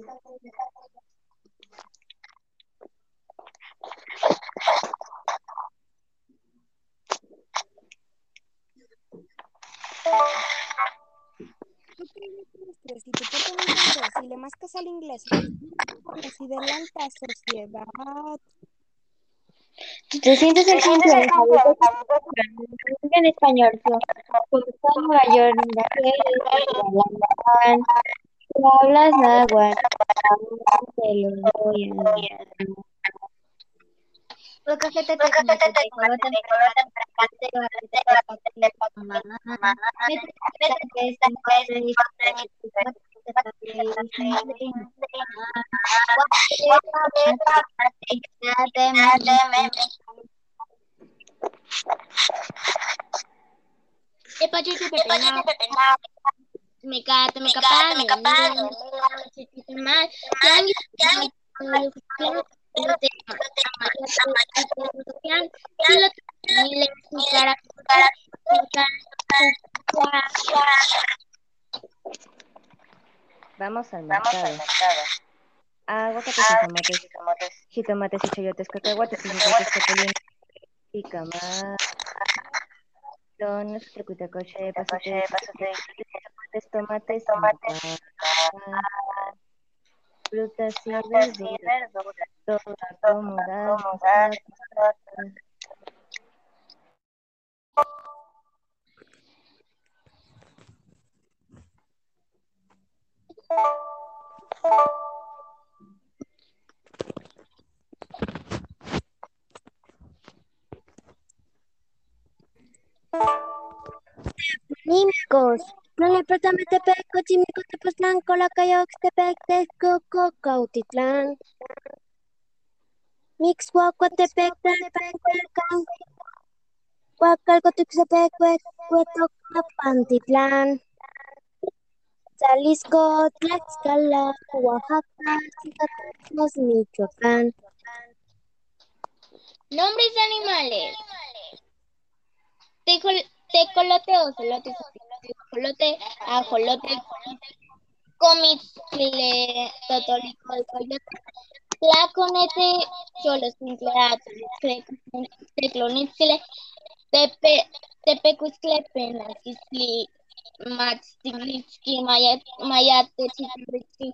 Si portas le mascas al inglés, si adelanta sociedad. Si te sientes en confianza, en español, porque está en Nueva York, si hablas náhuatl, te lo voy a Lo que te te te me cata, me capaz, me capaz, Vamos al mercado. Aguacates y tomates, jitomates y chayotes, cacahuates y capulines pasate, pasate, tomates, tomates, frutas y verduras, prestame Tepec, Cochimico, Tepoztlán, Colacayo, Tepec, Texcoco, Cautitlán. Mixhuaco, Tepec, Tepec, Huacán. Huacalco, Tuxtepec, Huehuetoca, Pantitlán. Jalisco, Tlaxcala, Oaxaca, Zacatecas, Michoacán. Nombres de animales. Tecol- Tecolote, ocelote, ajolote, ajolote, comitle, totolico, coyote, tlaconete, cholosintleato, teclonitzile, tepe, tepecuitzcle, penaquisli, matztiglitzki, mayat, mayate, chitritzki,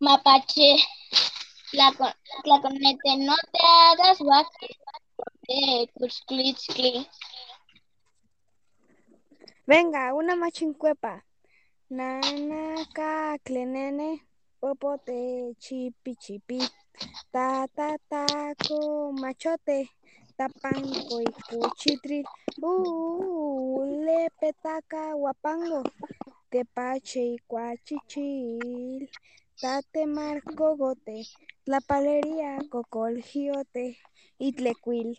mapache, tlaconete, no te hagas guaque, eh, cuchclitzcli. Venga, una machincuepa. Nana, caclenene, popote, chipi, chipi. Ta, ta, taco, machote. Tapanco y cuchitril. Uh, le petaca, guapango. Tepache y cuachichil. Tate marcogote. La palería, cocolgiote. Y tlecuil.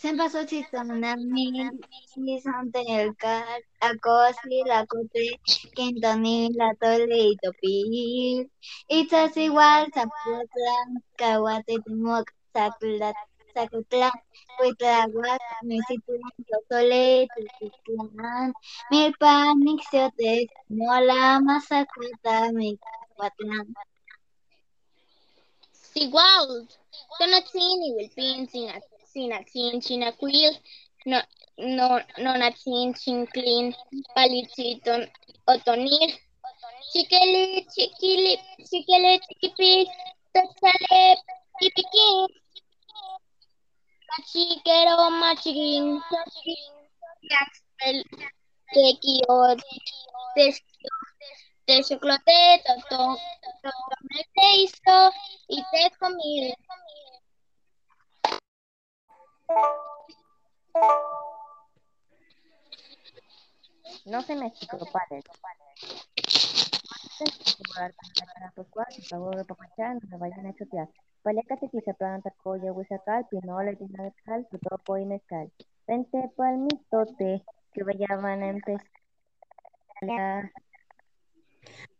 Sempa chitonami, Santelcar, Acosi, Lacote, Quintoni, La Tole y Topil. Itzas igual, Zapotlan, Cahuate, Timoc, Zacutlan, Zacutlan, Cuitlahuac, Mexitlan, Totole, Tutitlán, Milpan, Mixiotes, Mola, Mazacuata, Micahuatlán. Igual, Tonatzin, Wilpin, Sinatzin, Chinacuil, no, no, Nonatzin, Chinclin, Palichiton, Otonil, Chiqueli, Chiquili, Chiquele, Chiquipi, Totzale, Pipiquín, Machiquero, Machiquín, Yaxpel, Tequio, Techoclote, Toto, Totomete, y te comí. No se me padre. Por favor, papachá, no que vayan a empezar.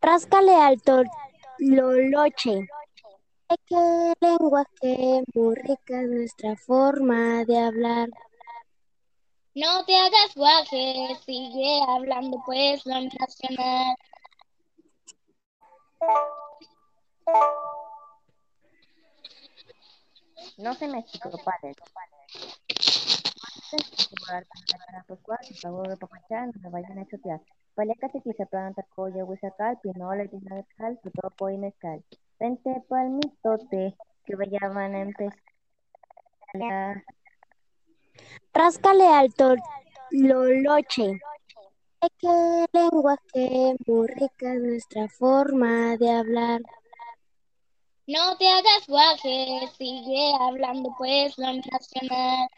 Ráscale al tololoche. Qué lenguaje muy rica nuestra forma de hablar. No te hagas guaje, sigue hablando pues lo nacional. No se me padre. Cuatro, pago de papachán, no vayan a chotear. Paliacate quisapán tacoya huizacal, pinola, tinacal, sutopo y mezcal. Vente pa'l mitote, que vayan a empezar. Ráscale al tololoche. Qué lenguaje muy rica nuestra forma de hablar. No te hagas guaje, sigue hablando pues lo nacional.